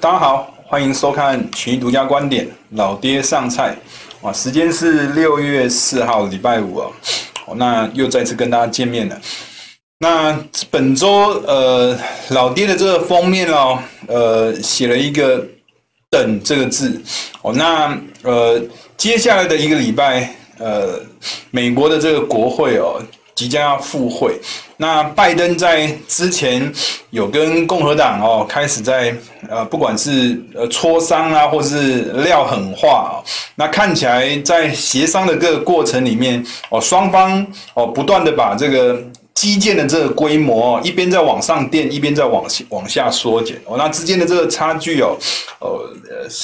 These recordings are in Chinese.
大家好，欢迎收看群益独家观点，老爹上菜，啊，时间是六月四号，礼拜五哦，那又再次跟大家见面了。那本周呃，老爹的这个封面哦，呃，写了一个“等”这个字哦，那呃，接下来的一个礼拜，呃，美国的这个国会哦。即将要赴会，那拜登在之前有跟共和党哦开始在呃不管是呃磋商啊，或是撂狠话啊，那看起来在协商的各个过程里面哦，双方哦不断的把这个。基建的这个规模，一边在往上垫，一边在往往下缩减哦。那之间的这个差距哦，呃，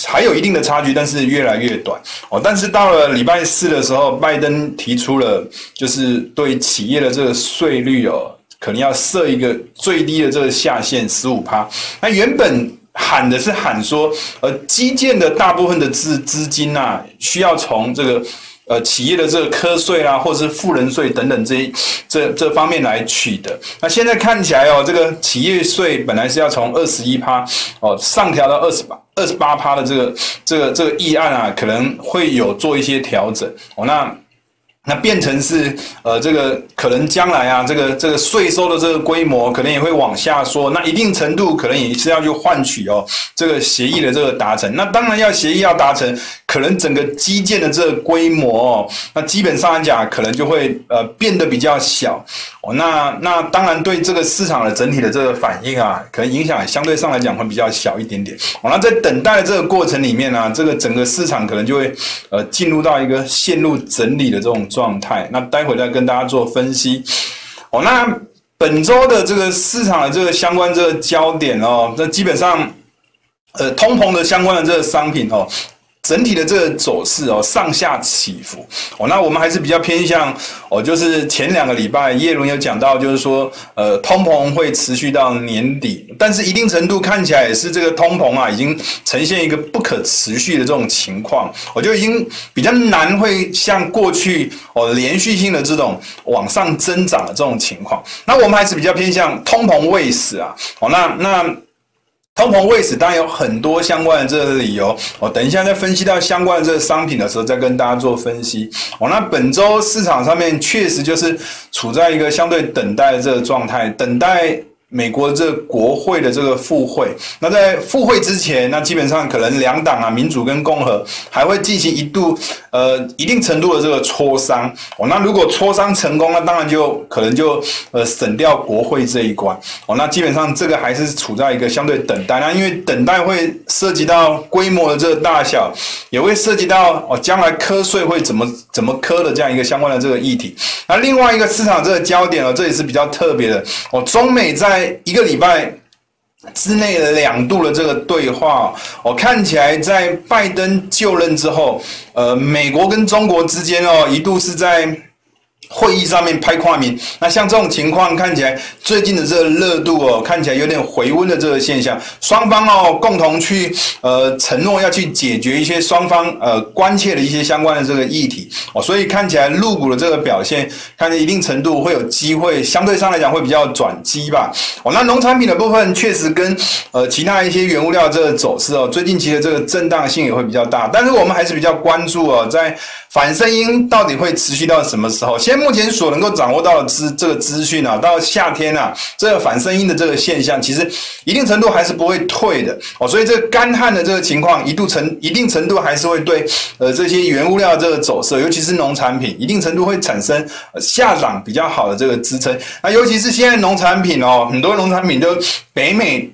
还有一定的差距，但是越来越短哦。但是到了礼拜四的时候，拜登提出了，就是对企业的这个税率哦，可能要设一个最低的这个下限十五趴。那原本喊的是喊说，呃，基建的大部分的资资金啊，需要从这个。呃，企业的这个科税啊，或者是富人税等等这这这方面来取的。那现在看起来哦，这个企业税本来是要从二十一趴哦上调到二十八二十八趴的这个这个这个议案啊，可能会有做一些调整哦。那。那变成是呃，这个可能将来啊，这个这个税收的这个规模可能也会往下缩。那一定程度可能也是要去换取哦，这个协议的这个达成。那当然要协议要达成，可能整个基建的这个规模哦，那基本上来讲可能就会呃变得比较小哦。那那当然对这个市场的整体的这个反应啊，可能影响相对上来讲会比较小一点点。哦，那在等待的这个过程里面呢，这个整个市场可能就会呃进入到一个陷入整理的这种。状态，那待会再跟大家做分析。哦，那本周的这个市场的这个相关这个焦点哦，那基本上，呃，通膨的相关的这个商品哦。整体的这个走势哦，上下起伏。哦，那我们还是比较偏向哦，就是前两个礼拜叶伦有讲到，就是说呃，通膨会持续到年底，但是一定程度看起来也是这个通膨啊，已经呈现一个不可持续的这种情况，我就已经比较难会像过去哦连续性的这种往上增长的这种情况，那我们还是比较偏向通膨未死啊，哦，那那。通膨为此，当然有很多相关的这个理由。我等一下在分析到相关的这个商品的时候，再跟大家做分析。哦，那本周市场上面确实就是处在一个相对等待的这个状态，等待。美国这个国会的这个复会，那在复会之前，那基本上可能两党啊，民主跟共和还会进行一度呃一定程度的这个磋商哦。那如果磋商成功，那当然就可能就呃省掉国会这一关哦。那基本上这个还是处在一个相对等待，那因为等待会涉及到规模的这个大小，也会涉及到哦将来课税会怎么怎么磕的这样一个相关的这个议题。那另外一个市场这个焦点哦，这也是比较特别的哦，中美在一个礼拜之内的两度的这个对话，我看起来在拜登就任之后，呃，美国跟中国之间哦，一度是在。会议上面拍跨名，那像这种情况看起来，最近的这个热度哦，看起来有点回温的这个现象。双方哦，共同去呃承诺要去解决一些双方呃关切的一些相关的这个议题哦，所以看起来入股的这个表现，看见一定程度会有机会，相对上来讲会比较转机吧。哦，那农产品的部分确实跟呃其他一些原物料这个走势哦，最近其实这个震荡性也会比较大，但是我们还是比较关注哦，在反声音到底会持续到什么时候？先。目前所能够掌握到的资这个资讯啊，到夏天啊，这个反声音的这个现象，其实一定程度还是不会退的哦。所以这个干旱的这个情况，一度程一定程度还是会对呃这些原物料这个走势，尤其是农产品，一定程度会产生呃下涨比较好的这个支撑。那尤其是现在农产品哦，很多农产品都北美。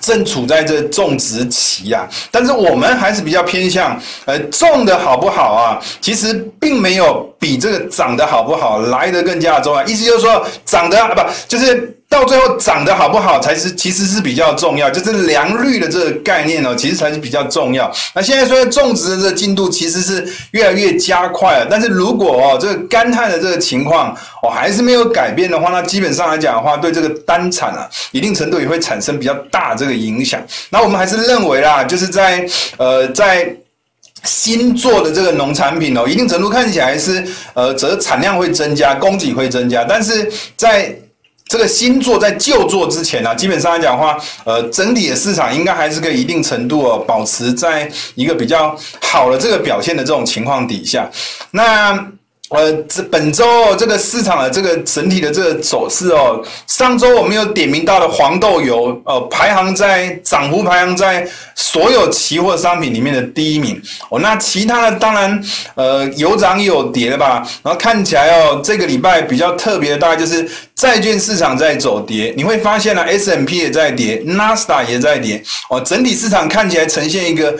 正处在这种植期啊，但是我们还是比较偏向，呃，种的好不好啊？其实并没有比这个长得好不好来得更加重要。意思就是说，长得不就是。到最后长得好不好才是其实是比较重要，就是良率的这个概念呢，其实才是比较重要。那现在说种植的这个进度其实是越来越加快了，但是如果哦这个干旱的这个情况哦还是没有改变的话，那基本上来讲的话，对这个单产啊一定程度也会产生比较大这个影响。那我们还是认为啦，就是在呃在新做的这个农产品哦，一定程度看起来是呃则产量会增加，供给会增加，但是在这个新作在旧作之前呢、基本上来讲的话，呃，整体的市场应该还是个一定程度哦，保持在一个比较好的这个表现的这种情况底下，那。呃，这本周这个市场的这个整体的这个走势哦，上周我们有点名到的黄豆油，呃，排行在涨幅排行在所有期货商品里面的第一名哦。那其他的当然，呃，有涨有跌的吧。然后看起来哦，这个礼拜比较特别的大概就是债券市场在走跌，你会发现呢，S&P 也在跌，纳斯达也在跌哦，整体市场看起来呈现一个。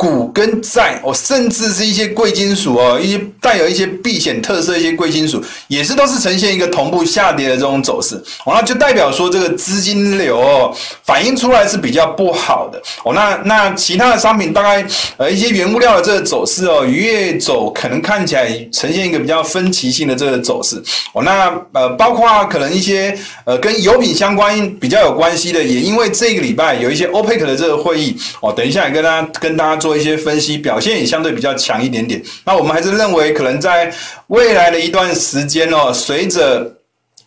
股跟债哦，甚至是一些贵金属哦，一些带有一些避险特色一些贵金属，也是都是呈现一个同步下跌的这种走势哦，那就代表说这个资金流哦反映出来是比较不好的哦。那那其他的商品大概呃一些原物料的这个走势哦，越走可能看起来呈现一个比较分歧性的这个走势哦。那呃包括可能一些呃跟油品相关比较有关系的，也因为这个礼拜有一些 OPEC 的这个会议哦，等一下也跟大家跟大家做。做一些分析，表现也相对比较强一点点。那我们还是认为，可能在未来的一段时间哦，随着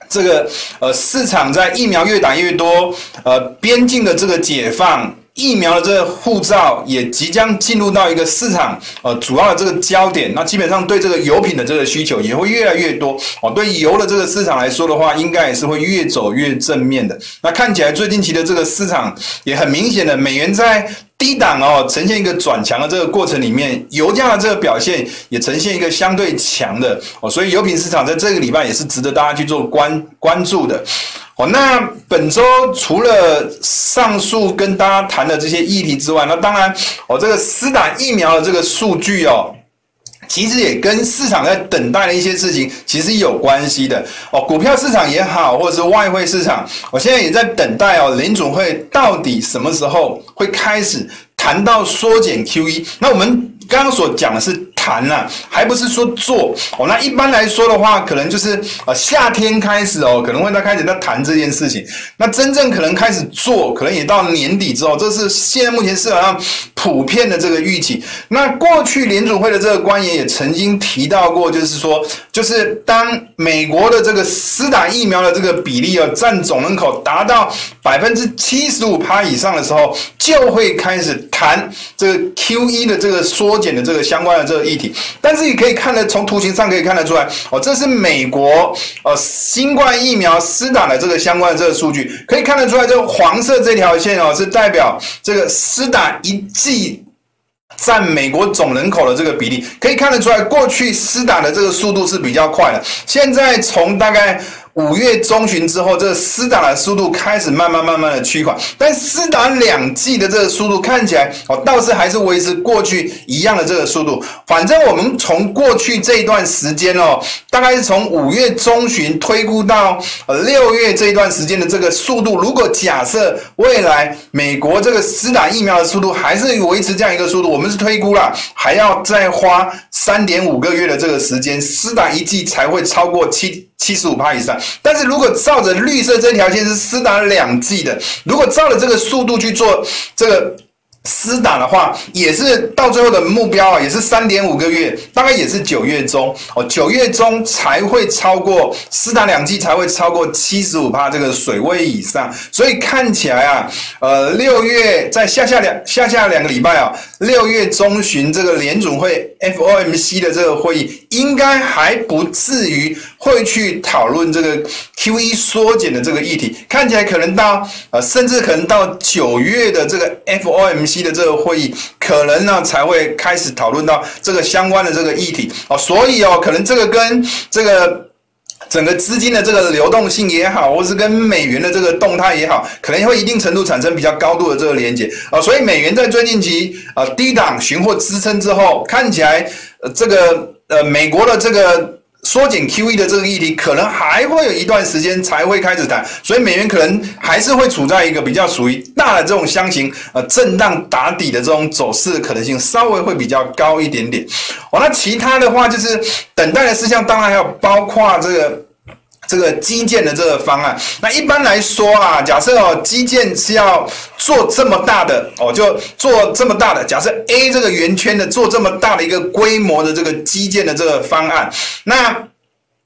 这个呃市场在疫苗越打越多，呃边境的这个解放。疫苗的这个护照也即将进入到一个市场，呃，主要的这个焦点。那基本上对这个油品的这个需求也会越来越多哦。对油的这个市场来说的话，应该也是会越走越正面的。那看起来最近期的这个市场也很明显的，美元在低档哦，呈现一个转强的这个过程里面，油价的这个表现也呈现一个相对强的哦。所以油品市场在这个礼拜也是值得大家去做关关注的。哦，那本周除了上述跟大家谈的这些议题之外，那当然，哦，这个施打疫苗的这个数据哦，其实也跟市场在等待的一些事情其实有关系的哦。股票市场也好，或者是外汇市场，我现在也在等待哦，联总会到底什么时候会开始谈到缩减 QE？那我们刚刚所讲的是。谈了、还不是说做哦。那一般来说的话，可能就是呃夏天开始哦，可能会在开始在谈这件事情。那真正可能开始做，可能也到年底之后，这是现在目前市场上普遍的这个预期。那过去联准会的这个官员也曾经提到过，就是说，就是当美国的这个施打疫苗的这个比例哦，占总人口达到百分之七十五趴以上的时候，就会开始谈这个 QE 的这个缩减的这个相关的这个议题。但是你可以看得从图形上可以看得出来哦，这是美国呃新冠疫苗施打的这个相关的这个数据，可以看得出来，这个黄色这条线哦是代表这个施打一剂占美国总人口的这个比例，可以看得出来，过去施打的这个速度是比较快的，现在从大概。五月中旬之后，这个施打的速度开始慢慢慢慢的趋缓，但施打两剂的这个速度看起来哦，倒是还是维持过去一样的这个速度。反正我们从过去这一段时间哦，大概是从五月中旬推估到呃六月这一段时间的这个速度，如果假设未来美国这个施打疫苗的速度还是维持这样一个速度，我们是推估了还要再花三点五个月的这个时间，施打一剂才会超过七。七十五趴以上，但是如果照着绿色这条线是施打两剂的，如果照着这个速度去做这个。施打的话，也是到最后的目标啊，也是三点五个月，大概也是九月中哦，九月中才会超过施打两剂才会超过七十五趴这个水位以上，所以看起来啊，呃，六月在下下两下下两个礼拜啊，六月中旬这个联准会 FOMC 的这个会议，应该还不至于会去讨论这个 QE 缩减的这个议题，看起来可能到呃，甚至可能到九月的这个 FOMC。的这个会议可能呢才会开始讨论到这个相关的这个议题啊，所以哦，可能这个跟这个整个资金的这个流动性也好，或是跟美元的这个动态也好，可能会一定程度产生比较高度的这个连接啊，所以美元在最近期呃低档寻获支撑之后，看起来呃这个呃美国的这个。缩减 QE 的这个议题，可能还会有一段时间才会开始谈，所以美元可能还是会处在一个比较属于大的这种箱型，呃，震荡打底的这种走势可能性稍微会比较高一点点。哦，那其他的话就是等待的事项，当然还有包括这个这个基建的这个方案。那一般来说啊，假设哦，基建是要做这么大的哦，就做这么大的。假设 A 这个圆圈的做这么大的一个规模的这个基建的这个方案，那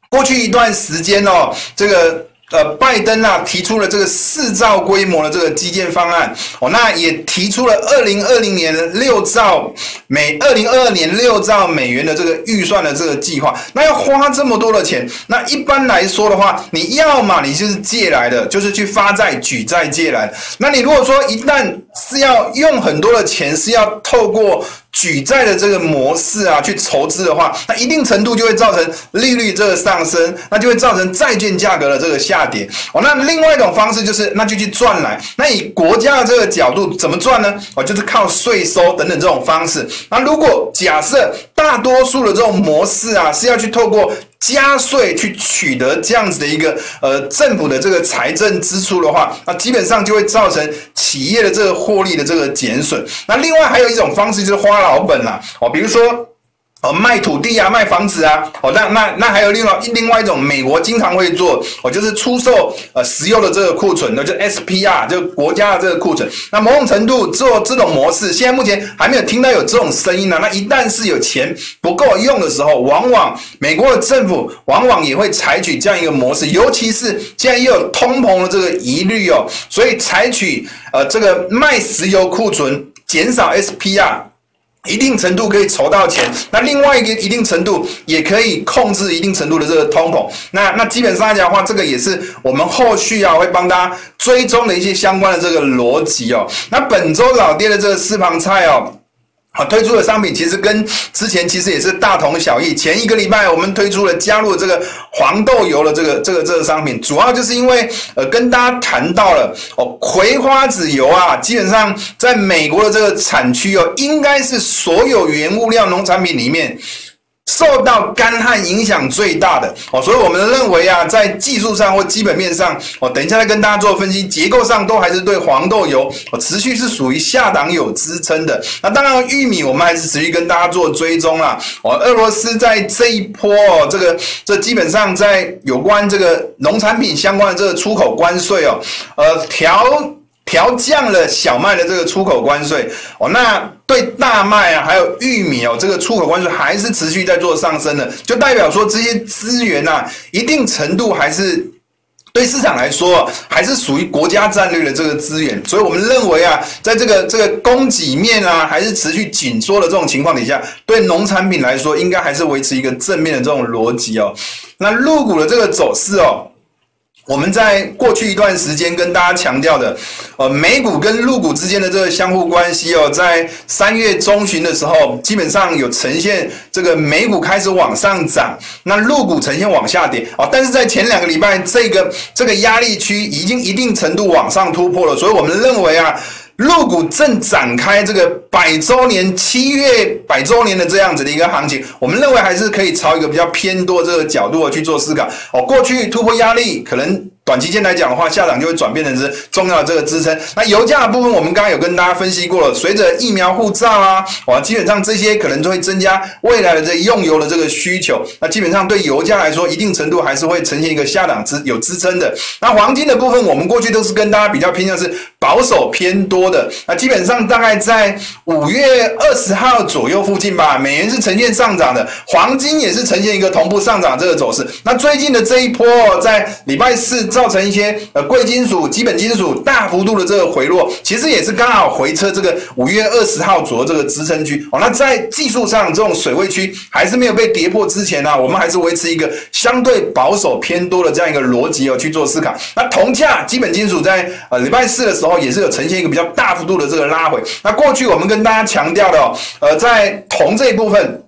过去一段时间哦，这个呃，拜登啊提出了这个四兆规模的这个基建方案哦，那也提出了二零二零年六兆美，二零二二年六兆美元的这个预算的这个计划。那要花这么多的钱，那一般来说的话，你要嘛你就是借来的，就是去发债举债借来的。那你如果说一旦是要用很多的钱，是要透过。举债的这个模式啊，去筹资的话，那一定程度就会造成利率这个上升，那就会造成债券价格的这个下跌。哦，那另外一种方式就是，那就去赚来。那以国家的这个角度怎么赚呢？哦，就是靠税收等等这种方式。那如果假设大多数的这种模式啊，是要去透过。加税去取得这样子的一个呃政府的这个财政支出的话，那基本上就会造成企业的这个获利的这个减损。那另外还有一种方式就是花老本啦，哦，比如说。哦，卖土地啊，卖房子啊，哦，那那那还有另外另外一种，美国经常会做，哦，就是出售呃石油的这个库存，那就 SPR，就国家的这个库存。那某种程度做这种模式，现在目前还没有听到有这种声音呢。那一旦是有钱不够用的时候，往往美国的政府往往也会采取这样一个模式，尤其是现在又有通膨的这个疑虑哦，所以采取呃这个卖石油库存，减少 SPR。一定程度可以筹到钱，那另外一个一定程度也可以控制一定程度的这个通膨。那那基本上来讲的话，这个也是我们后续啊会帮大家追踪的一些相关的这个逻辑哦。那本周老爹的这个私房菜哦。啊，推出的商品其实跟之前其实也是大同小异。前一个礼拜我们推出了加入这个黄豆油的这个这个这个商品，主要就是因为呃跟大家谈到了哦，葵花籽油啊，基本上在美国的这个产区哦，应该是所有原物料农产品里面。受到干旱影响最大的哦，所以我们认为啊，在技术上或基本面上哦，等一下再跟大家做分析，结构上都还是对黄豆油哦持续是属于下档有支撑的。那当然，玉米我们还是持续跟大家做追踪啦。哦，俄罗斯在这一波哦，这个这基本上在有关这个农产品相关的这个出口关税哦，呃调。调降了小麦的这个出口关税哦，那对大麦啊，还有玉米哦，这个出口关税还是持续在做上升的，就代表说这些资源呐、啊，一定程度还是对市场来说，还是属于国家战略的这个资源。所以我们认为啊，在这个这个供给面啊，还是持续紧缩的这种情况底下，对农产品来说，应该还是维持一个正面的这种逻辑哦。那陆股的这个走势哦。我们在过去一段时间跟大家强调的，呃，美股跟陆股之间的这个相互关系哦，在三月中旬的时候，基本上有呈现这个美股开始往上涨，那陆股呈现往下跌哦。但是在前两个礼拜，这个这个压力区已经一定程度往上突破了，所以我们认为啊。入股正展开这个百周年七月百周年的这样子的一个行情，我们认为还是可以朝一个比较偏多这个角度去做思考。哦，过去突破压力可能。短期间来讲的话，下档就会转变成是重要的这个支撑。那油价的部分，我们刚刚有跟大家分析过了。随着疫苗护照啊，哇，基本上这些可能都会增加未来的这用油的这个需求。那基本上对油价来说，一定程度还是会呈现一个下档支有支撑的。那黄金的部分，我们过去都是跟大家比较偏向是保守偏多的。那基本上大概在五月二十号左右附近吧，美元是呈现上涨的，黄金也是呈现一个同步上涨这个走势。那最近的这一波，在礼拜四。造成一些呃贵金属、基本金属大幅度的这个回落，其实也是刚好回撤这个五月二十号左右这个支撑区哦。那在技术上这种水位区还是没有被跌破之前呢、我们还是维持一个相对保守偏多的这样一个逻辑哦去做思考。那铜价、基本金属在呃礼拜四的时候也是有呈现一个比较大幅度的这个拉回。那过去我们跟大家强调的哦，呃，在铜这一部分。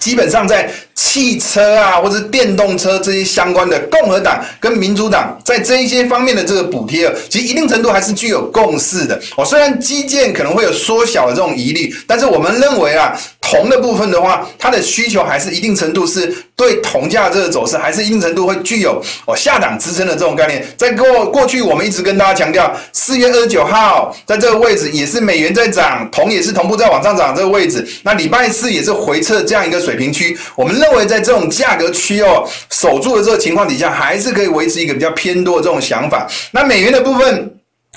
基本上在汽车啊，或者电动车这些相关的，共和党跟民主党在这一些方面的这个补贴，其实一定程度还是具有共识的。哦，虽然基建可能会有缩小的这种疑虑，但是我们认为啊，铜的部分的话，它的需求还是一定程度是对铜价这个走势，还是一定程度会具有哦下档支撑的这种概念。在过过去，我们一直跟大家强调，四月二十九号在这个位置也是美元在涨，铜也是同步在往上涨这个位置。那礼拜四也是回撤这样一个水平区，我们认认为在这种价格区哦守住的这个情况底下，还是可以维持一个比较偏多的这种想法。那美元的部分，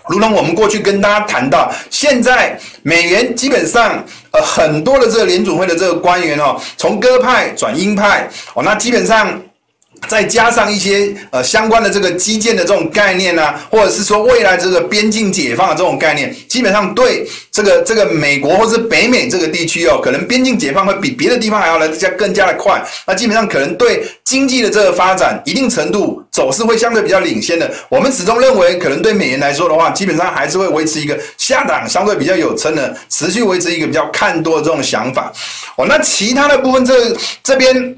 如同我们过去跟大家谈到，现在美元基本上呃很多的这个联准会的这个官员哦，从鸽派转鹰派哦，那基本上。再加上一些呃相关的这个基建的这种概念啊，或者是说未来这个边境解放的这种概念，基本上对这个这个美国或是北美这个地区哦，可能边境解放会比别的地方还要来加更加的快。那基本上可能对经济的这个发展，一定程度走势会相对比较领先的。我们始终认为，可能对美元来说的话，基本上还是会维持一个下档相对比较有撑的，持续维持一个比较看多的这种想法。哦，那其他的部分这这边。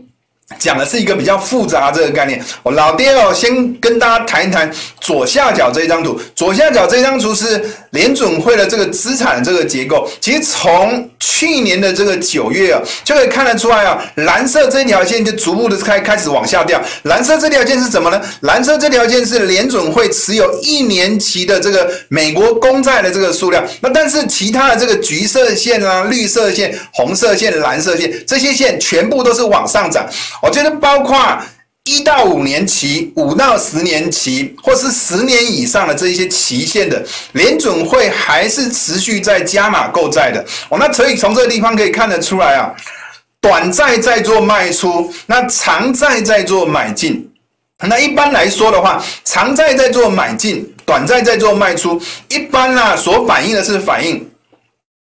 讲的是一个比较复杂这个概念。我老爹哦，先跟大家谈一谈左下角这一张图。左下角这张图是联准会的这个资产的这个结构。其实从去年的这个九月啊，就可以看得出来啊，蓝色这条线就逐步的开开始往下掉。蓝色这条线是什么呢？蓝色这条线是联准会持有一年期的这个美国公债的这个数量。那但是其他的这个橘色线啊、绿色线、红色线、蓝色线这些线全部都是往上涨。我觉得包括一到五年期、五到十年期，或是十年以上的这一些期限的，联准会还是持续在加码购债的。哦，那所以从这个地方可以看得出来啊，短债在做卖出，那长债在做买进。那一般来说的话，长债在做买进，短债在做卖出，一般呢，所反映的是反映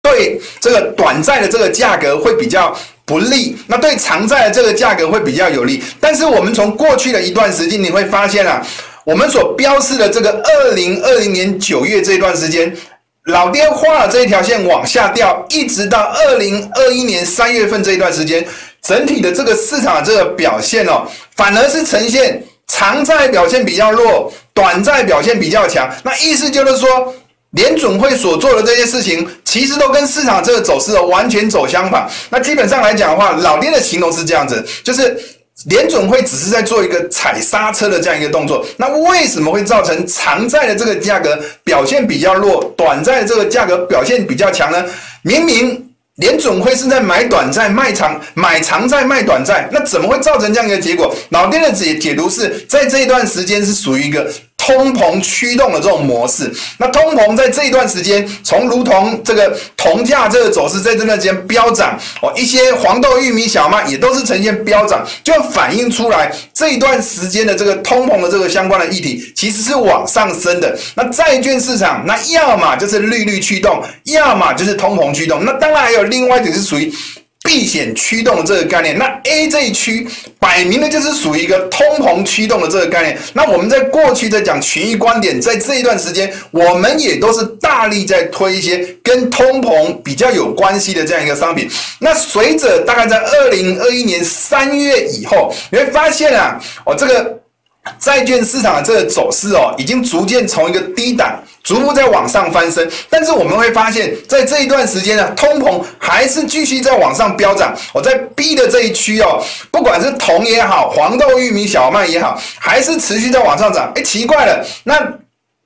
对这个短债的这个价格会比较。不利，那对长债的这个价格会比较有利。但是我们从过去的一段时间，你会发现啊，我们所标示的这个二零二零年九月这段时间，老爹画了这一条线往下掉，一直到二零二一年三月份这一段时间，整体的这个市场的这个表现哦，反而是呈现长债表现比较弱，短债表现比较强。那意思就是说。联准会所做的这些事情，其实都跟市场这个走势完全走相反。那基本上来讲的话，老爹的形容是这样子，就是联准会只是在做一个踩刹车的这样一个动作。那为什么会造成长债的这个价格表现比较弱，短债的这个价格表现比较强呢？明明联准会是在买短债卖长，买长债卖短债，那怎么会造成这样一个结果？老爹的解解读是在这一段时间是属于一个。通膨驱动的这种模式，那通膨在这一段时间，从如同这个铜价这个走势在这段时间飙涨哦，一些黄豆、玉米、小麦也都是呈现飙涨，就反映出来这一段时间的这个通膨的这个相关的议题其实是往上升的。那债券市场，那要么就是利率驱动，要么就是通膨驱动。那当然还有另外一点是属于。避险驱动的这个概念，那 A 这一区摆明的就是属于一个通膨驱动的这个概念。那我们在过去在讲群益观点，在这一段时间，我们也都是大力在推一些跟通膨比较有关系的这样一个商品。那随着大概在二零二一年三月以后，你会发现啊，哦，这个债券市场的这个走势哦，已经逐渐从一个低档。逐步在往上翻身，但是我们会发现，在这一段时间呢，通膨还是继续在往上飙涨。我在 B 的这一区哦，不管是铜也好，黄豆、玉米、小麦也好，还是持续在往上涨。哎，奇怪了，那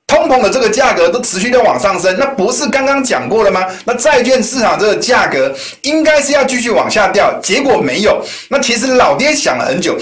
通膨的这个价格都持续在往上升，那不是刚刚讲过了吗？那债券市场这个价格应该是要继续往下掉，结果没有。那其实老爹想了很久。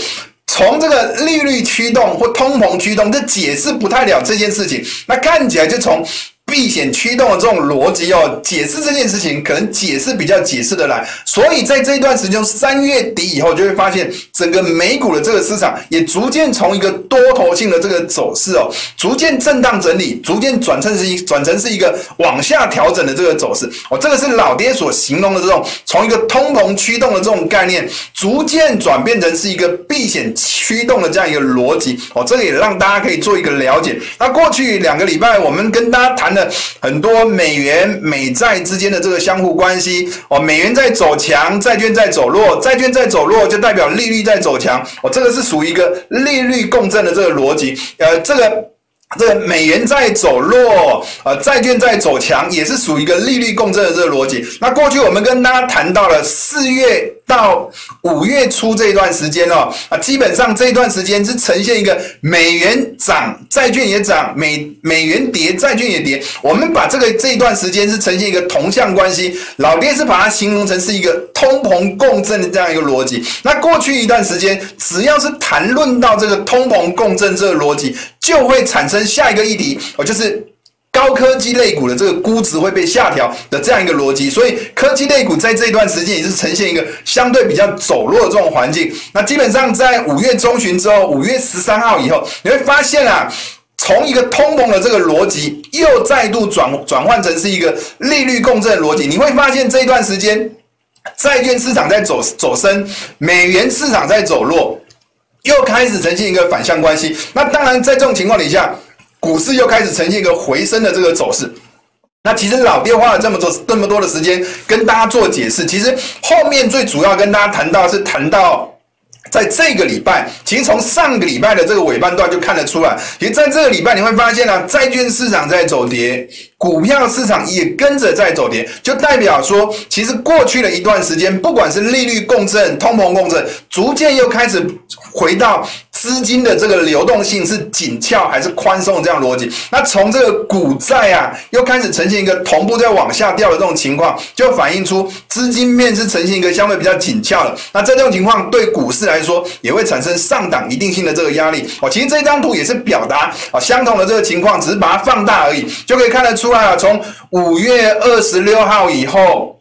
从这个利率驱动或通膨驱动，这解释不太了这件事情。那看起来就从。避险驱动的这种逻辑哦，解释这件事情可能解释比较解释得来，所以在这一段时间，三月底以后就会发现，整个美股的这个市场也逐渐从一个多头性的这个走势哦，逐渐震荡整理，逐渐转成是一转成是一个往下调整的这个走势哦，这个是老爹所形容的这种从一个通膨驱动的这种概念，逐渐转变成是一个避险驱动的这样一个逻辑哦，这个也让大家可以做一个了解。那过去两个礼拜我们跟大家谈的。很多美元美债之间的这个相互关系哦，美元在走强，债券在走弱，债券在走弱就代表利率在走强哦，这个是属于一个利率共振的这个逻辑，呃，这个。这个美元在走弱，呃，债券在走强，也是属于一个利率共振的这个逻辑。那过去我们跟大家谈到了四月到五月初这一段时间哦，啊，基本上这一段时间是呈现一个美元涨，债券也涨，美美元跌，债券也跌。我们把这个这一段时间是呈现一个同向关系，老爹是把它形容成是一个通膨共振的这样一个逻辑。那过去一段时间，只要是谈论到这个通膨共振这个逻辑，就会产生下一个议题，哦，就是高科技类股的这个估值会被下调的这样一个逻辑，所以科技类股在这一段时间也是呈现一个相对比较走弱的这种环境。那基本上在五月中旬之后，五月十三号以后，你会发现啊，从一个通膨的这个逻辑又再度转转换成是一个利率共振的逻辑。你会发现这一段时间债券市场在走走升，美元市场在走弱，又开始呈现一个反向关系。那当然，在这种情况底下。股市又开始呈现一个回升的这个走势，那其实老爹花了这么多这么多的时间跟大家做解释，其实后面最主要跟大家谈到是谈到。在这个礼拜，其实从上个礼拜的这个尾半段就看得出来，其实在这个礼拜你会发现呢、啊，债券市场在走跌，股票市场也跟着在走跌，就代表说，其实过去的一段时间，不管是利率共振、通膨共振，逐渐又开始回到资金的这个流动性是紧俏还是宽松这样逻辑。那从这个股债啊，又开始呈现一个同步在往下掉的这种情况，就反映出资金面是呈现一个相对比较紧俏的。那在这种情况，对股市来说，也会产生上档一定性的这个压力哦。其实这张图也是表达啊相同的这个情况，只是把它放大而已，就可以看得出来啊。从五月二十六号以后，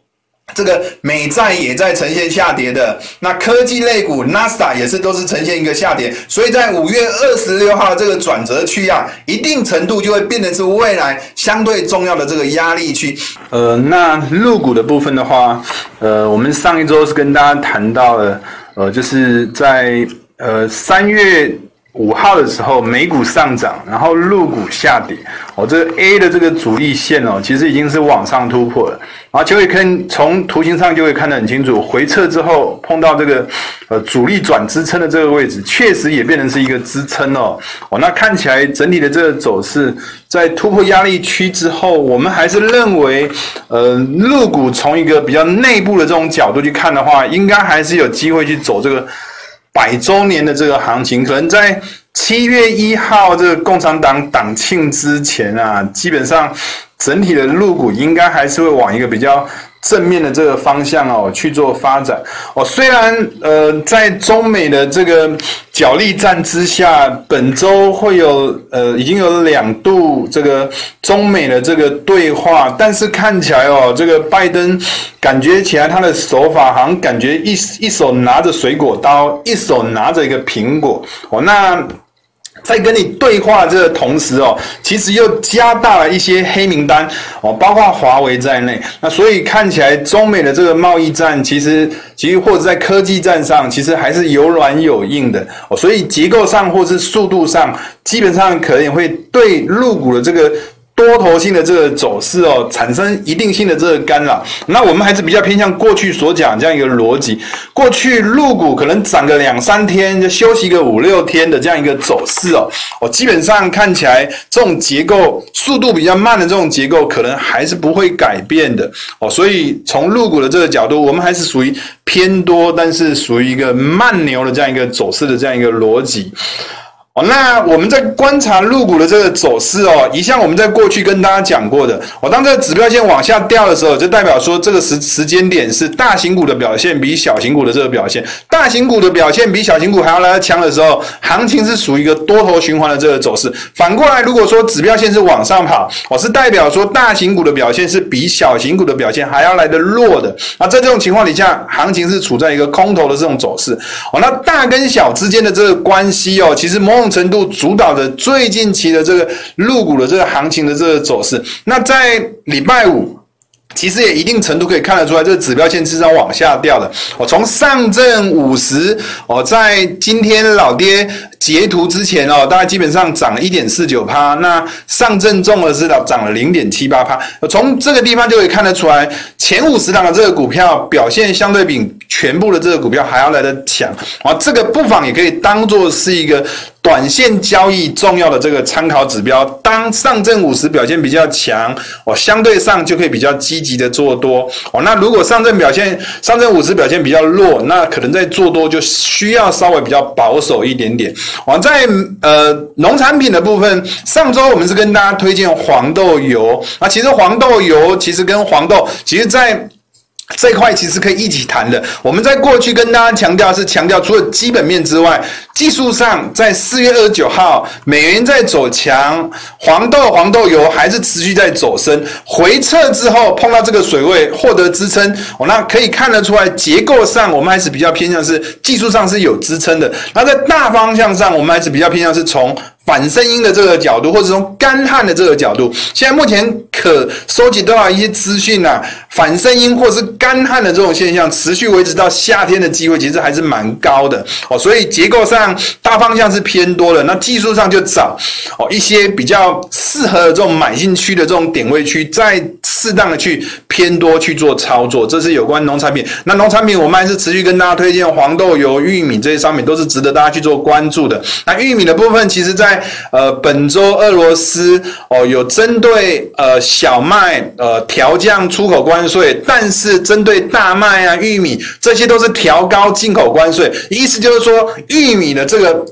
这个美债也在呈现下跌的。那科技类股 NASA 也是都是呈现一个下跌。所以在五月二十六号这个转折区啊，一定程度就会变成是未来相对重要的这个压力区。呃，那入股的部分的话，呃，我们上一周是跟大家谈到了。呃，就是在呃三月五号的时候，美股上涨，然后陆股下跌。哦，这个 A 的这个主力线哦，其实已经是往上突破了。然后就会看从图形上就会看得很清楚，回撤之后碰到这个呃主力转支撑的这个位置，确实也变成是一个支撑哦。哦，那看起来整体的这个走势在突破压力区之后，我们还是认为，呃，陆股从一个比较内部的这种角度去看的话，应该还是有机会去走这个百周年的这个行情，可能在。七月一号这个共产党党庆之前啊，基本上整体的入股应该还是会往一个比较正面的这个方向哦去做发展哦。虽然呃在中美的这个角力战之下，本周会有呃已经有两度这个中美的这个对话，但是看起来哦，这个拜登感觉起来他的手法好像感觉一一手拿着水果刀，一手拿着一个苹果哦，那。在跟你对话这个同时哦，其实又加大了一些黑名单哦，包括华为在内。那所以看起来中美的这个贸易战，其实其实或者在科技战上，其实还是有软有硬的哦。所以结构上或是速度上，基本上可能也会对入股的这个。多头性的这个走势哦，产生一定性的这个干扰。那我们还是比较偏向过去所讲这样一个逻辑。过去入股可能涨个两三天，就休息个五六天的这样一个走势哦。我基本上看起来这种结构速度比较慢的这种结构，可能还是不会改变的哦。所以从入股的这个角度，我们还是属于偏多，但是属于一个慢牛的这样一个走势的这样一个逻辑。哦，那我们在观察入股的这个走势哦，一向我们在过去跟大家讲过的，我当这个指标线往下掉的时候，就代表说这个时时间点是大型股的表现比小型股的这个表现，大型股的表现比小型股还要来得强的时候，行情是属于一个多头循环的这个走势。反过来，如果说指标线是往上跑，我是代表说大型股的表现是比小型股的表现还要来得弱的。那在这种情况底下，行情是处在一个空头的这种走势。哦，那大跟小之间的这个关系哦，其实某程度主导着最近期的这个入股的这个行情的这个走势。那在礼拜五，其实也一定程度可以看得出来，这个指标线是在往下掉的。我从上证五十，哦，在今天老爹截图之前哦，大概基本上涨了一点四九趴。那上证综合指导涨了零点七八趴。从这个地方就可以看得出来，前五十档的这个股票表现相对比全部的这个股票还要来得强。啊，这个不妨也可以当做是一个。短线交易重要的这个参考指标，当上证五十表现比较强，哦，相对上就可以比较积极的做多，哦，那如果上证表现，上证五十表现比较弱，那可能在做多就需要稍微比较保守一点点。我，在呃农产品的部分，上周我们是跟大家推荐黄豆油，那其实黄豆油其实跟黄豆，其实在。这一块其实可以一起谈的。我们在过去跟大家强调是强调，除了基本面之外，技术上在四月二十九号，美元在走强，黄豆、黄豆油还是持续在走升，回撤之后碰到这个水位获得支撑，哦，那可以看得出来结构上我们还是比较偏向是技术上是有支撑的。那在大方向上，我们还是比较偏向是从。反声音的这个角度，或者从干旱的这个角度，现在目前可收集到一些资讯啊，反声音或是干旱的这种现象持续维持到夏天的机会，其实还是蛮高的哦。所以结构上大方向是偏多的，那技术上就找哦一些比较适合的这种买进区的这种点位区，再适当的去偏多去做操作。这是有关农产品。那农产品我们还是持续跟大家推荐黄豆、油、玉米这些商品，都是值得大家去做关注的。那玉米的部分，其实在呃，本周俄罗斯哦有针对呃小麦呃调降出口关税，但是针对大麦啊、玉米这些都是调高进口关税，意思就是说玉米的这个。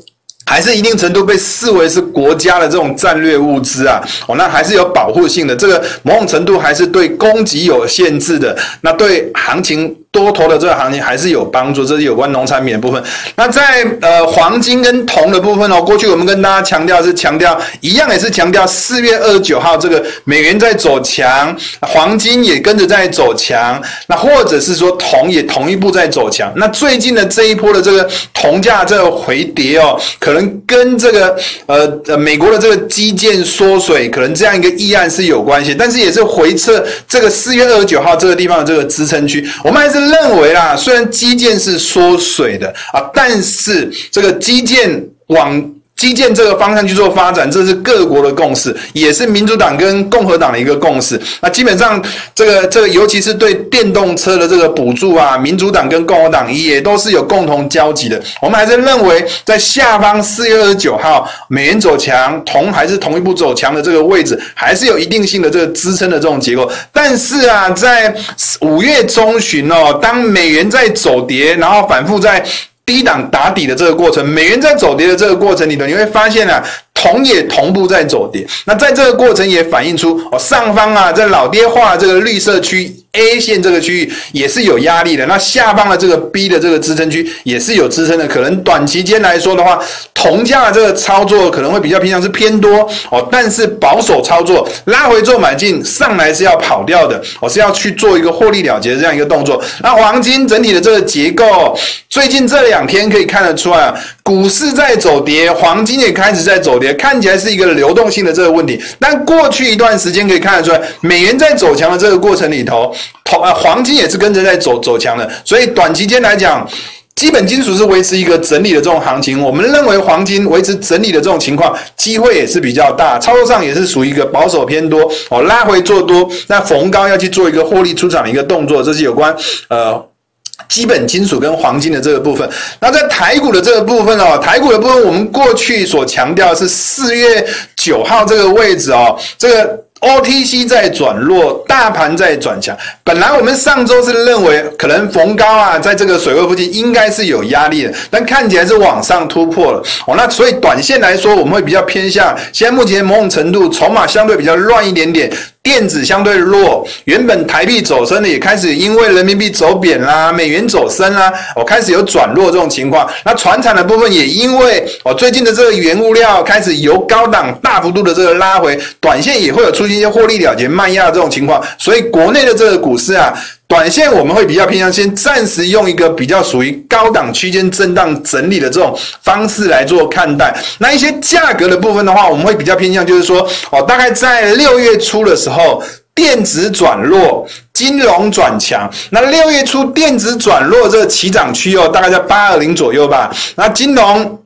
还是一定程度被视为是国家的这种战略物资啊，哦，那还是有保护性的，这个某种程度还是对供给有限制的，那对行情多头的这个行情还是有帮助，这是有关农产品的部分。那在呃黄金跟铜的部分哦，过去我们跟大家强调是强调一样，也是强调四月二十九号这个美元在走强，黄金也跟着在走强，那或者是说铜也同一步在走强。那最近的这一波的这个铜价这个回跌哦，可能。跟这个呃呃美国的这个基建缩水，可能这样一个议案是有关系，但是也是回测这个四月二十九号这个地方的这个支撑区，我们还是认为啊，虽然基建是缩水的啊，但是这个基建往。基建这个方向去做发展，这是各国的共识，也是民主党跟共和党的一个共识。那基本上，这个这个，尤其是对电动车的这个补助啊，民主党跟共和党也都是有共同交集的。我们还是认为，在下方四月二十九号，美元走强，铜还是同一步走强的这个位置，还是有一定性的这个支撑的这种结构。但是啊，在五月中旬哦，当美元在走跌，然后反复在。低档打底的这个过程，美元在走跌的这个过程里头，你会发现啊，铜也同步在走跌。那在这个过程也反映出哦，上方啊，在老爹画这个绿色区。A 线这个区域也是有压力的，那下方的这个 B 的这个支撑区也是有支撑的，可能短期间来说的话，铜价的这个操作可能会比较偏向是偏多哦，但是保守操作，拉回做买进，上来是要跑掉的，我是要去做一个获利了结的这样一个动作。那黄金整体的这个结构，最近这两天可以看得出来，股市在走跌，黄金也开始在走跌，看起来是一个流动性的这个问题。但过去一段时间可以看得出来，美元在走强的这个过程里头。铜黄金也是跟着在走走强的，所以短期间来讲，基本金属是维持一个整理的这种行情。我们认为黄金维持整理的这种情况，机会也是比较大，操作上也是属于一个保守偏多哦，拉回做多，那逢高要去做一个获利出场的一个动作，这是有关呃基本金属跟黄金的这个部分。那在台股的这个部分哦，台股的部分我们过去所强调是四月九号这个位置哦，这个。OTC 在转弱，大盘在转强。本来我们上周是认为可能逢高啊，在这个水位附近应该是有压力的，但看起来是往上突破了。哦，那所以短线来说，我们会比较偏向。现在目前某种程度筹码相对比较乱一点点。电子相对弱，原本台币走升的也开始因为人民币走贬啦，美元走升啦，我开始有转弱这种情况。那传产的部分也因为哦最近的这个原物料开始由高档大幅度的这个拉回，短线也会有出现一些获利了结卖压的这种情况。所以国内的这个股市啊。短线我们会比较偏向先暂时用一个比较属于高档区间震荡整理的这种方式来做看待。那一些价格的部分的话，我们会比较偏向就是说，哦，大概在六月初的时候，电子转弱，金融转强。那六月初电子转弱这个起涨区哦，大概在八二零左右吧。那金融。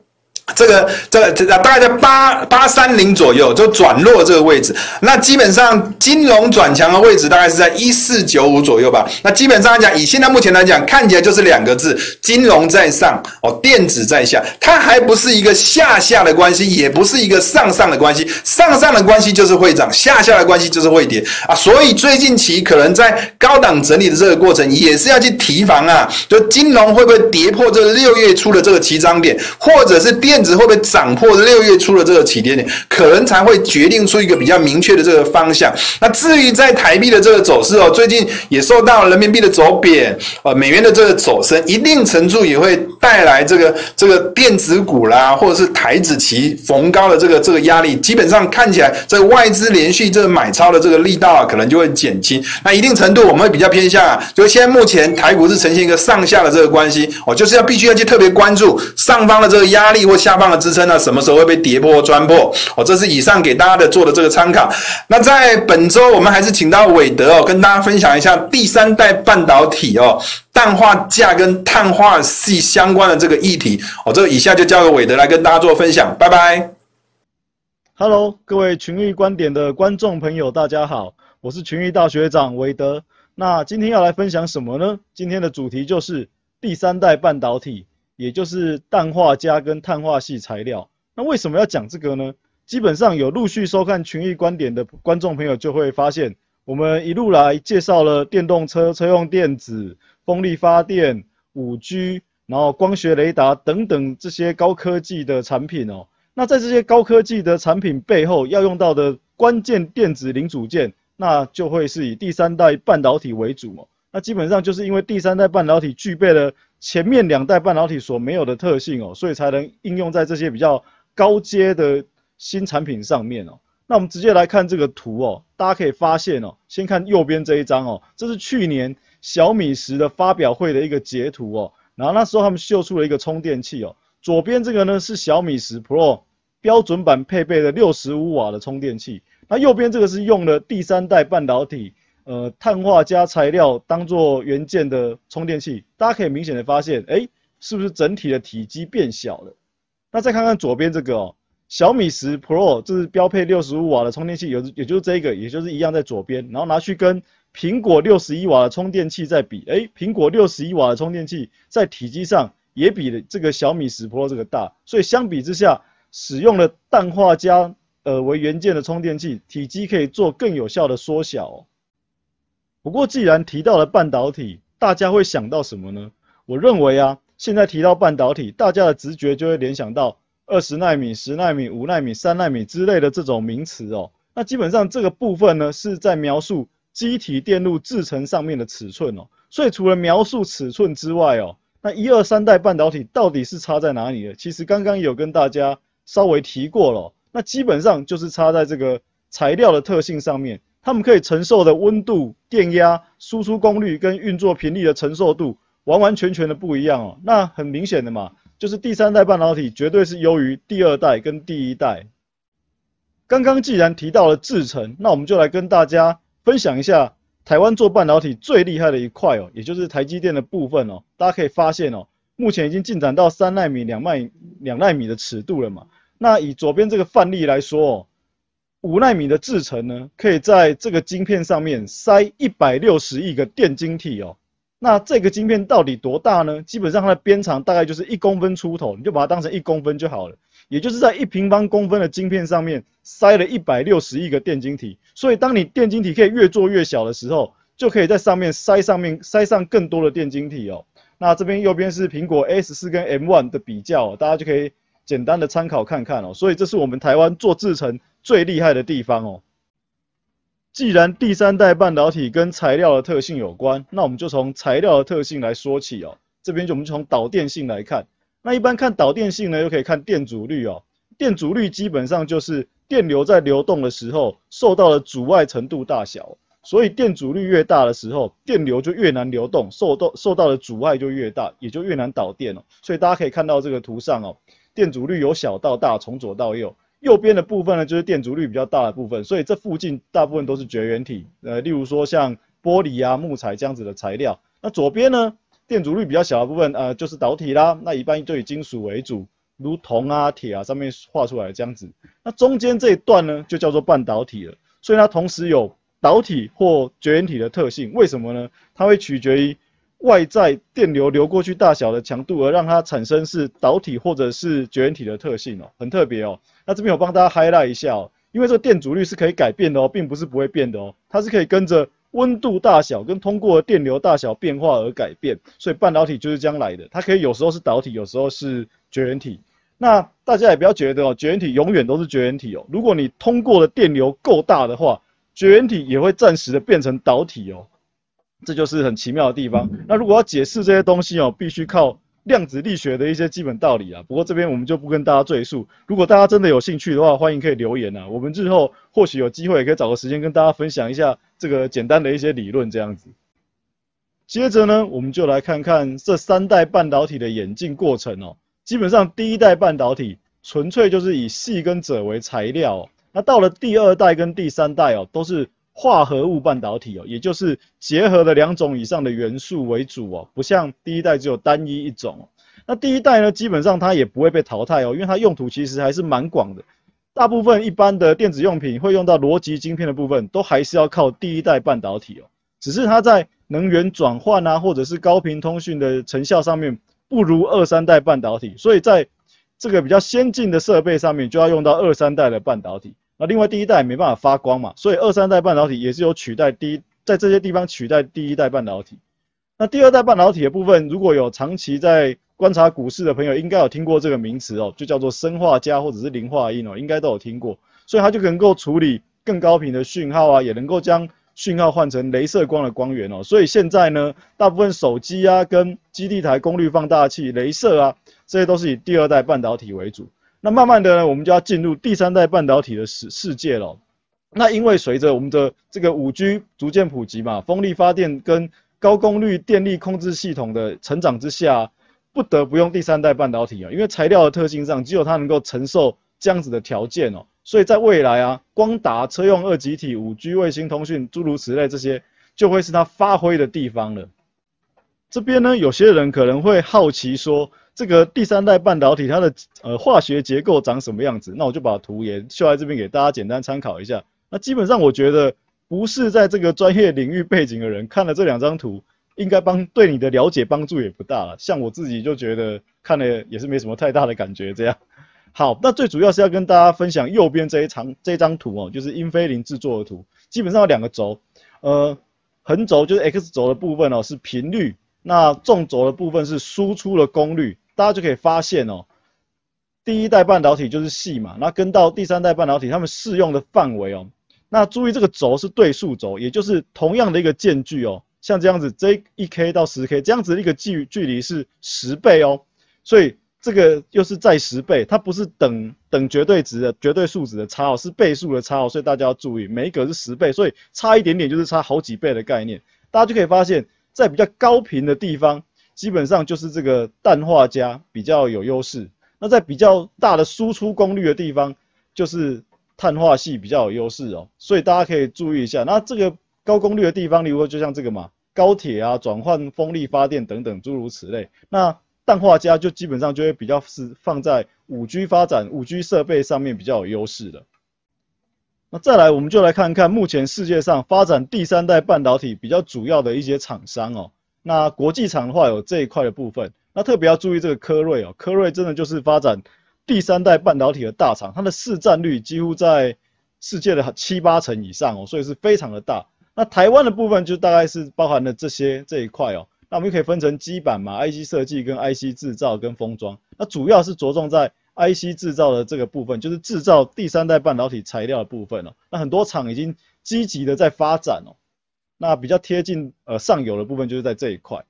这个这个这大概在八八三零左右就转弱这个位置，那基本上金融转强的位置大概是在一四九五左右吧。那基本上来讲，以现在目前来讲，看起来就是两个字：金融在上哦，电子在下。它还不是一个下下的关系，也不是一个上上的关系。上上的关系就是会涨，下下的关系就是会跌啊。所以最近期可能在高档整理的这个过程，也是要去提防啊，就金融会不会跌破这六月初的这个起涨点，或者是跌。电子会不会涨破六月初的这个起点点，可能才会决定出一个比较明确的这个方向。那至于在台币的这个走势哦，最近也受到人民币的走贬，呃，美元的这个走升，一定程度也会带来这个这个电子股啦，或者是台指期逢高的这个这个压力。基本上看起来，这外资连续这个买超的这个力道啊，可能就会减轻。那一定程度我们会比较偏向啊，就现在目前台股是呈现一个上下的这个关系哦，就是要必须要去特别关注上方的这个压力或下方的支撑呢，什么时候会被跌破钻破哦？这是以上给大家的做的这个参考。那在本周我们还是请到韦德哦，跟大家分享一下第三代半导体哦，氮化镓跟碳化矽相关的这个议题哦。这个以下就交给韦德来跟大家做分享，拜拜。Hello，各位群益观点的观众朋友，大家好，我是群益大学长韦德。那今天要来分享什么呢？今天的主题就是第三代半导体，也就是氮化镓跟碳化矽材料。那为什么要讲这个呢？基本上有陆续收看群益观点的观众朋友就会发现，我们一路来介绍了电动车、车用电子、风力发电、五 G，然后光学雷达等等这些高科技的产品哦。那在这些高科技的产品背后要用到的关键电子零组件，那就会是以第三代半导体为主哦。那基本上就是因为第三代半导体具备了前面两代半导体所没有的特性哦，所以才能应用在这些比较高阶的。新产品上面哦，那我们直接来看这个图哦，大家可以发现哦，先看右边这一张哦，这是去年小米十的发表会的一个截图哦，然后那时候他们秀出了一个充电器哦，左边这个呢是小米十 Pro 标准版配备的六十五瓦的充电器，那右边这个是用了第三代半导体呃碳化镓材料当做元件的充电器，大家可以明显的发现，哎，是不是整体的体积变小了？那再看看左边这个哦。小米十 Pro 这是标配六十五瓦的充电器，有也就是这个，也就是一样在左边，然后拿去跟苹果六十一瓦的充电器再比，诶，苹果六十一瓦的充电器在体积上也比这个小米十 Pro 这个大，所以相比之下，使用了氮化镓呃为元件的充电器，体积可以做更有效的缩小。不过既然提到了半导体，大家会想到什么呢？我认为啊，现在提到半导体，大家的直觉就会联想到。二十奈米、十奈米、五奈米、三奈米之类的这种名词哦，那基本上这个部分呢是在描述积体电路制程上面的尺寸哦。所以除了描述尺寸之外哦，那一二三代半导体到底是差在哪里呢？其实刚刚有跟大家稍微提过了，那基本上就是差在这个材料的特性上面，它们可以承受的温度、电压、输出功率跟运作频率的承受度完完全全的不一样哦。那很明显的嘛。就是第三代半导体绝对是优于第二代跟第一代。刚刚既然提到了制程，那我们就来跟大家分享一下台湾做半导体最厉害的一块哦，也就是台积电的部分哦。大家可以发现哦，目前已经进展到三奈米、两奈两奈米的尺度了嘛。那以左边这个范例来说哦，五纳米的制程呢，可以在这个晶片上面塞一百六十亿个电晶体哦。那这个晶片到底多大呢？基本上它的边长大概就是一公分出头，你就把它当成一公分就好了。也就是在一平方公分的晶片上面塞了一百六十亿个电晶体。所以当你电晶体可以越做越小的时候，就可以在上面塞上面塞上更多的电晶体哦。那这边右边是苹果 S 四跟 M one 的比较，大家就可以简单的参考看看哦。所以这是我们台湾做制程最厉害的地方哦。既然第三代半导体跟材料的特性有关，那我们就从材料的特性来说起哦。这边就我们从导电性来看，那一般看导电性呢，又可以看电阻率哦。电阻率基本上就是电流在流动的时候受到的阻碍程度大小，所以电阻率越大的时候，电流就越难流动，受到受到的阻碍就越大，也就越难导电哦。所以大家可以看到这个图上哦，电阻率由小到大，从左到右。右边的部分呢，就是电阻率比较大的部分，所以这附近大部分都是绝缘体，呃，例如说像玻璃啊、木材这样子的材料。那左边呢，电阻率比较小的部分，呃，就是导体啦。那一般就以金属为主，如铜啊、铁啊上面画出来这样子。那中间这一段呢，就叫做半导体了。所以它同时有导体或绝缘体的特性。为什么呢？它会取决于外在电流流过去大小的强度，而让它产生是导体或者是绝缘体的特性哦，很特别哦。那这边我帮大家 highlight 一下哦，因为这个电阻率是可以改变的哦，并不是不会变的哦，它是可以跟着温度大小跟通过电流大小变化而改变，所以半导体就是这样来的，它可以有时候是导体，有时候是绝缘体。那大家也不要觉得哦，绝缘体永远都是绝缘体哦。如果你通过的电流够大的话，绝缘体也会暂时的变成导体哦。这就是很奇妙的地方。那如果要解释这些东西哦，必须靠量子力学的一些基本道理啊。不过这边我们就不跟大家赘述。如果大家真的有兴趣的话，欢迎可以留言啊。我们日后或许有机会可以找个时间跟大家分享一下这个简单的一些理论这样子。接着呢，我们就来看看这三代半导体的演进过程哦。基本上第一代半导体纯粹就是以细跟鍺为材料哦，那到了第二代跟第三代哦，都是化合物半导体哦，也就是结合了两种以上的元素为主哦，不像第一代只有单一一种。那第一代呢，基本上它也不会被淘汰哦，因为它用途其实还是蛮广的，大部分一般的电子用品会用到逻辑晶片的部分，都还是要靠第一代半导体哦，只是它在能源转换啊，或者是高频通讯的成效上面。不如二三代半导体，所以在这个比较先进的设备上面就要用到二三代的半导体。那另外第一代没办法发光嘛，所以二三代半导体也是有取代第一，在这些地方取代第一代半导体。那第二代半导体的部分，如果有长期在观察股市的朋友，应该有听过这个名词哦，就叫做砷化镓或者是磷化銦哦，应该都有听过。所以它就能够处理更高频的讯号啊，也能够将讯号换成镭射光的光源哦，所以现在呢，大部分手机啊跟基地台功率放大器、镭射啊，这些都是以第二代半导体为主。那慢慢的呢，我们就要进入第三代半导体的世世界了。那因为随着我们的这个五 G 逐渐普及嘛，风力发电跟高功率电力控制系统的成长之下，不得不用第三代半导体啊，因为材料的特性上，只有它能够承受这样子的条件哦。所以在未来啊，光达、车用二极体、五 G 卫星通讯，诸如此类，这些就会是它发挥的地方了。这边呢，有些人可能会好奇说，这个第三代半导体它的呃化学结构长什么样子？那我就把图也秀在这边给大家简单参考一下。那基本上我觉得，不是在这个专业领域背景的人看了这两张图，应该帮对你的了解帮助也不大了。像我自己就觉得看了也是没什么太大的感觉，这样。好，那最主要是要跟大家分享右边这一张这张图哦，就是英飞凌制作的图。基本上有两个轴，呃，横轴就是 X 轴的部分哦，是频率；那纵轴的部分是输出的功率。大家就可以发现哦，第一代半导体就是矽嘛，那跟到第三代半导体，它们适用的范围哦。那注意这个轴是对数轴，也就是同样的一个间距哦，像这样子，这一 K 到十 K 这样子的一个距距离是十倍哦，所以。这个又是再十倍，它不是等等绝对值的绝对数值的差哦，是倍数的差哦，所以大家要注意，每一格是十倍，所以差一点点就是差好几倍的概念。大家就可以发现，在比较高频的地方，基本上就是这个氮化镓比较有优势；那在比较大的输出功率的地方，就是碳化系比较有优势哦。所以大家可以注意一下，那这个高功率的地方，例如就像这个嘛，高铁啊，转换风力发电等等诸如此类，那。氮化镓就基本上就会比较是放在五 G 发展、五 G 设备上面比较有优势的。那再来，我们就来看看目前世界上发展第三代半导体比较主要的一些厂商哦。那国际厂的话有这一块的部分，那特别要注意这个科瑞哦，科瑞真的就是发展第三代半导体的大厂，它的市占率几乎在世界的七八成以上哦，所以是非常的大。那台湾的部分就大概是包含了这些这一块哦。那我们可以分成基板嘛，IC 设计跟 IC 制造跟封装。那主要是着重在 IC 制造的这个部分，就是制造第三代半导体材料的部分哦。那很多厂已经积极的在发展哦。那比较贴近呃上游的部分就是在这一块。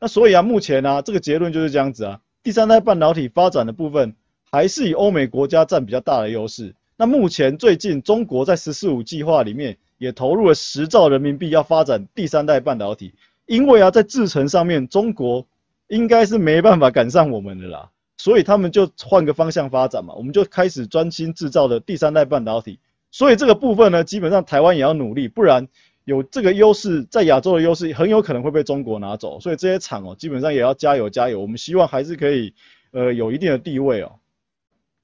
那所以啊，目前呢、啊，这个结论就是这样子啊，第三代半导体发展的部分还是以欧美国家占比较大的优势。那目前最近中国在“十四五”计划里面也投入了十兆人民币要发展第三代半导体。因为啊，在制程上面，中国应该是没办法赶上我们的啦，所以他们就换个方向发展嘛，我们就开始专心制造的第三代半导体。所以这个部分呢，基本上台湾也要努力，不然有这个优势，在亚洲的优势很有可能会被中国拿走。所以这些厂哦，基本上也要加油加油。我们希望还是可以呃有一定的地位哦。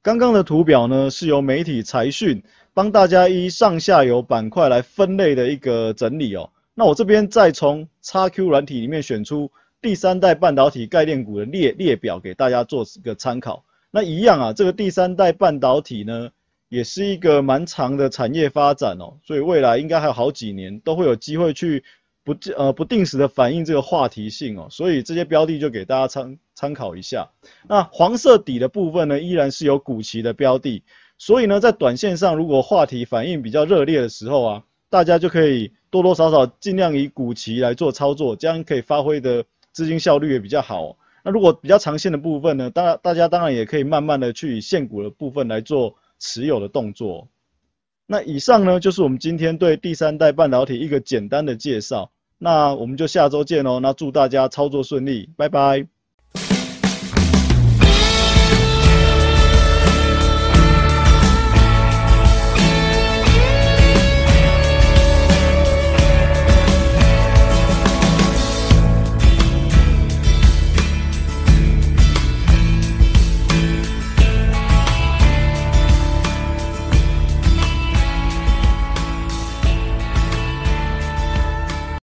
刚刚的图表呢，是由媒体财讯帮大家依上下游板块来分类的一个整理哦。那我这边再从 XQ 软体里面选出第三代半导体概念股的列列表给大家做一个参考。那一样啊，这个第三代半导体呢，也是一个蛮长的产业发展哦，所以未来应该还有好几年都会有机会去不呃不定时的反映这个话题性哦，所以这些标的就给大家参参考一下。那黄色底的部分呢，依然是有股旗的标的，所以呢，在短线上如果话题反应比较热烈的时候啊，大家就可以多多少少尽量以股旗来做操作，这样可以发挥的资金效率也比较好。那如果比较长线的部分呢，大大家当然也可以慢慢的去以现股的部分来做持有的动作。那以上呢，就是我们今天对第三代半导体一个简单的介绍。那我们就下周见喽。那祝大家操作顺利，拜拜。